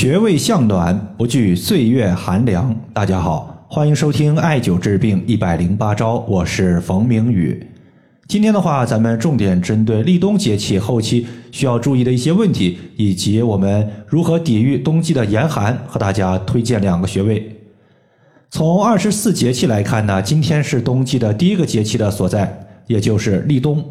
穴位向暖，不惧岁月寒凉。大家好，欢迎收听艾灸治病一百零八招，我是冯明宇。今天的话，咱们重点针对立冬节气后期需要注意的一些问题，以及我们如何抵御冬季的严寒，和大家推荐两个穴位。从二十四节气来看呢，今天是冬季的第一个节气的所在，也就是立冬。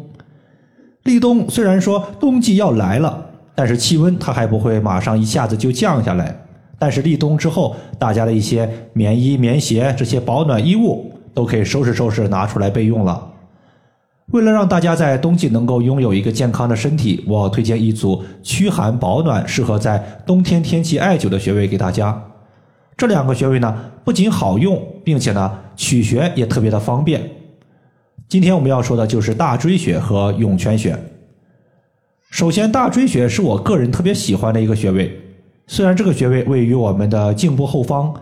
立冬虽然说冬季要来了。但是气温它还不会马上一下子就降下来，但是立冬之后，大家的一些棉衣、棉鞋这些保暖衣物都可以收拾收拾拿出来备用了。为了让大家在冬季能够拥有一个健康的身体，我推荐一组驱寒保暖、适合在冬天天气艾灸的穴位给大家。这两个穴位呢，不仅好用，并且呢取穴也特别的方便。今天我们要说的就是大椎穴和涌泉穴。首先，大椎穴是我个人特别喜欢的一个穴位。虽然这个穴位位于我们的颈部后方，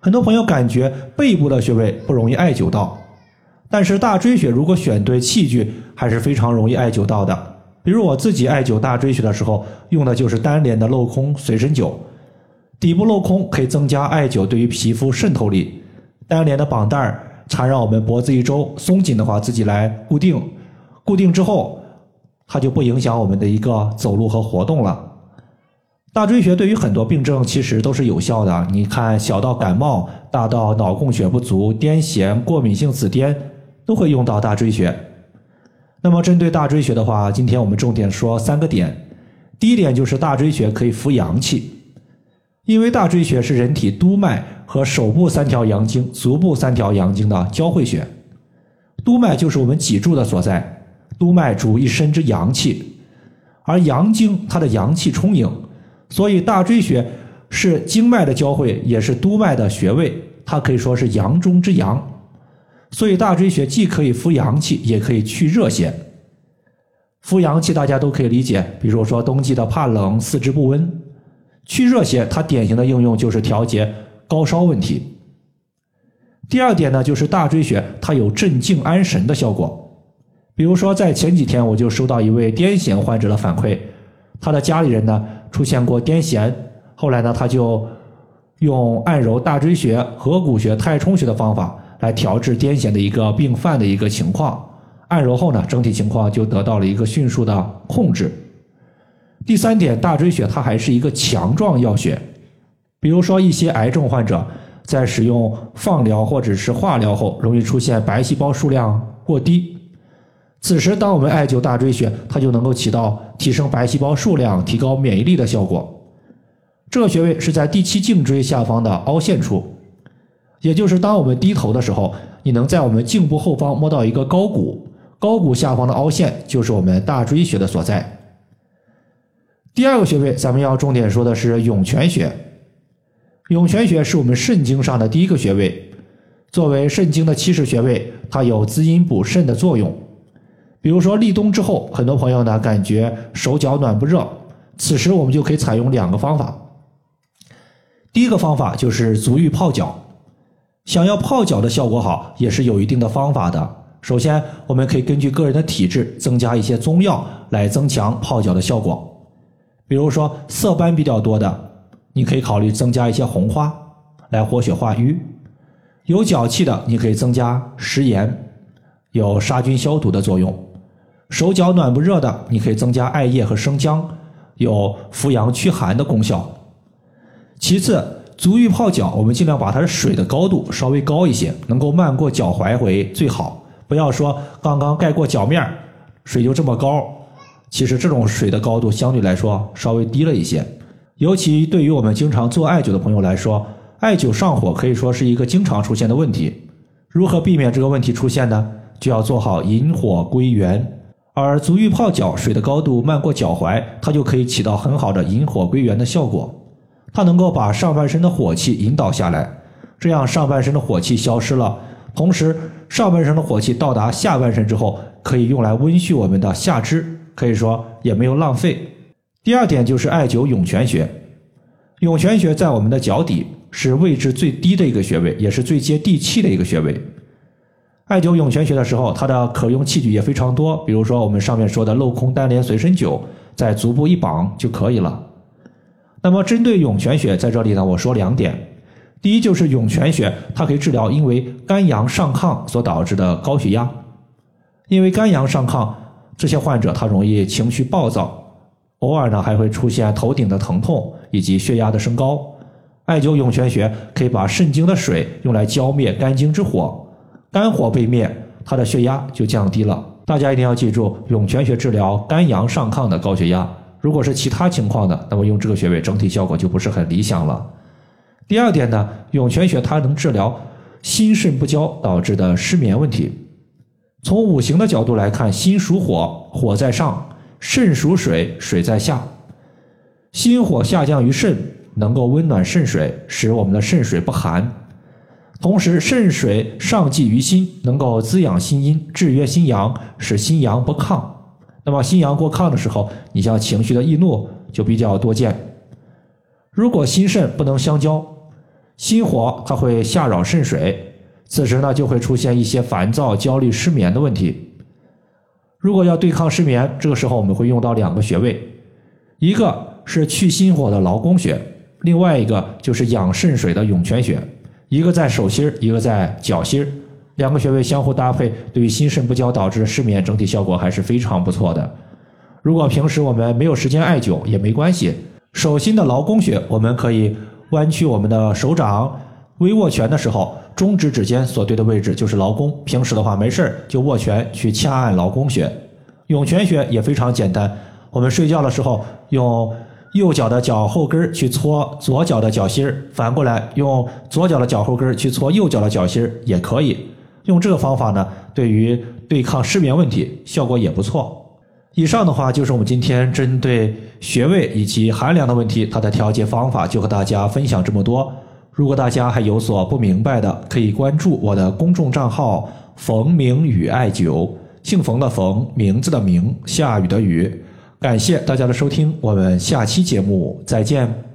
很多朋友感觉背部的穴位不容易艾灸到，但是大椎穴如果选对器具，还是非常容易艾灸到的。比如我自己艾灸大椎穴的时候，用的就是单联的镂空随身灸，底部镂空可以增加艾灸对于皮肤渗透力。单联的绑带缠绕我们脖子一周，松紧的话自己来固定，固定之后。它就不影响我们的一个走路和活动了。大椎穴对于很多病症其实都是有效的。你看，小到感冒，大到脑供血不足、癫痫、过敏性紫癜，都会用到大椎穴。那么，针对大椎穴的话，今天我们重点说三个点。第一点就是大椎穴可以扶阳气，因为大椎穴是人体督脉和手部三条阳经、足部三条阳经的交汇穴。督脉就是我们脊柱的所在。督脉主一身之阳气，而阳经它的阳气充盈，所以大椎穴是经脉的交汇，也是督脉的穴位，它可以说是阳中之阳。所以大椎穴既可以扶阳气，也可以去热邪。扶阳气大家都可以理解，比如说冬季的怕冷、四肢不温。去热邪，它典型的应用就是调节高烧问题。第二点呢，就是大椎穴它有镇静安神的效果。比如说，在前几天我就收到一位癫痫患者的反馈，他的家里人呢出现过癫痫，后来呢他就用按揉大椎穴、合谷穴、太冲穴的方法来调治癫痫的一个病犯的一个情况。按揉后呢，整体情况就得到了一个迅速的控制。第三点，大椎穴它还是一个强壮药穴，比如说一些癌症患者在使用放疗或者是化疗后，容易出现白细胞数量过低。此时，当我们艾灸大椎穴，它就能够起到提升白细胞数量、提高免疫力的效果。这个穴位是在第七颈椎下方的凹陷处，也就是当我们低头的时候，你能在我们颈部后方摸到一个高骨，高骨下方的凹陷就是我们大椎穴的所在。第二个穴位，咱们要重点说的是涌泉穴。涌泉穴是我们肾经上的第一个穴位，作为肾经的起始穴位，它有滋阴补肾的作用。比如说立冬之后，很多朋友呢感觉手脚暖不热，此时我们就可以采用两个方法。第一个方法就是足浴泡脚，想要泡脚的效果好，也是有一定的方法的。首先，我们可以根据个人的体质增加一些中药来增强泡脚的效果。比如说色斑比较多的，你可以考虑增加一些红花来活血化瘀；有脚气的，你可以增加食盐，有杀菌消毒的作用。手脚暖不热的，你可以增加艾叶和生姜，有扶阳驱寒的功效。其次，足浴泡脚，我们尽量把它的水的高度稍微高一些，能够漫过脚踝为最好。不要说刚刚盖过脚面，水就这么高。其实这种水的高度相对来说稍微低了一些。尤其对于我们经常做艾灸的朋友来说，艾灸上火可以说是一个经常出现的问题。如何避免这个问题出现呢？就要做好引火归元。而足浴泡脚，水的高度漫过脚踝，它就可以起到很好的引火归元的效果。它能够把上半身的火气引导下来，这样上半身的火气消失了，同时上半身的火气到达下半身之后，可以用来温煦我们的下肢，可以说也没有浪费。第二点就是艾灸涌泉穴，涌泉穴在我们的脚底，是位置最低的一个穴位，也是最接地气的一个穴位。艾灸涌泉穴的时候，它的可用器具也非常多，比如说我们上面说的镂空单联随身灸，在足部一绑就可以了。那么针对涌泉穴，在这里呢，我说两点。第一就是涌泉穴，它可以治疗因为肝阳上亢所导致的高血压。因为肝阳上亢，这些患者他容易情绪暴躁，偶尔呢还会出现头顶的疼痛以及血压的升高。艾灸涌泉穴可以把肾经的水用来浇灭肝经之火，肝火被灭，他的血压就降低了。大家一定要记住，涌泉穴治疗肝阳上亢的高血压。如果是其他情况的，那么用这个穴位整体效果就不是很理想了。第二点呢，涌泉穴它能治疗心肾不交导致的失眠问题。从五行的角度来看，心属火，火在上；肾属水，水在下。心火下降于肾，能够温暖肾水，使我们的肾水不寒；同时，肾水上济于心，能够滋养心阴，制约心阳，使心阳不亢。那么，心阳过亢的时候，你像情绪的易怒就比较多见。如果心肾不能相交，心火它会下扰肾水，此时呢就会出现一些烦躁、焦虑、失眠的问题。如果要对抗失眠，这个时候我们会用到两个穴位，一个是去心火的劳宫穴，另外一个就是养肾水的涌泉穴。一个在手心一个在脚心两个穴位相互搭配，对于心肾不交导致的失眠，整体效果还是非常不错的。如果平时我们没有时间艾灸也没关系，手心的劳宫穴我们可以。弯曲我们的手掌，微握拳的时候，中指指尖所对的位置就是劳宫。平时的话，没事就握拳去掐按劳宫穴。涌泉穴也非常简单，我们睡觉的时候用右脚的脚后跟去搓左脚的脚心反过来用左脚的脚后跟去搓右脚的脚心也可以。用这个方法呢，对于对抗失眠问题效果也不错。以上的话就是我们今天针对穴位以及寒凉的问题，它的调节方法就和大家分享这么多。如果大家还有所不明白的，可以关注我的公众账号“冯明宇艾灸”，姓冯的冯，名字的名，下雨的雨。感谢大家的收听，我们下期节目再见。